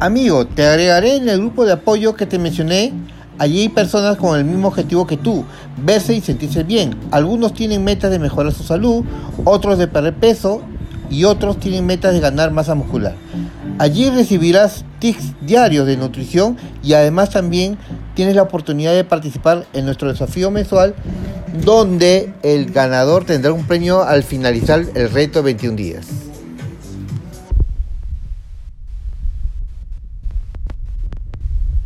Amigo, te agregaré en el grupo de apoyo que te mencioné. Allí hay personas con el mismo objetivo que tú, verse y sentirse bien. Algunos tienen metas de mejorar su salud, otros de perder peso y otros tienen metas de ganar masa muscular. Allí recibirás tips diarios de nutrición y además también tienes la oportunidad de participar en nuestro desafío mensual donde el ganador tendrá un premio al finalizar el reto 21 días.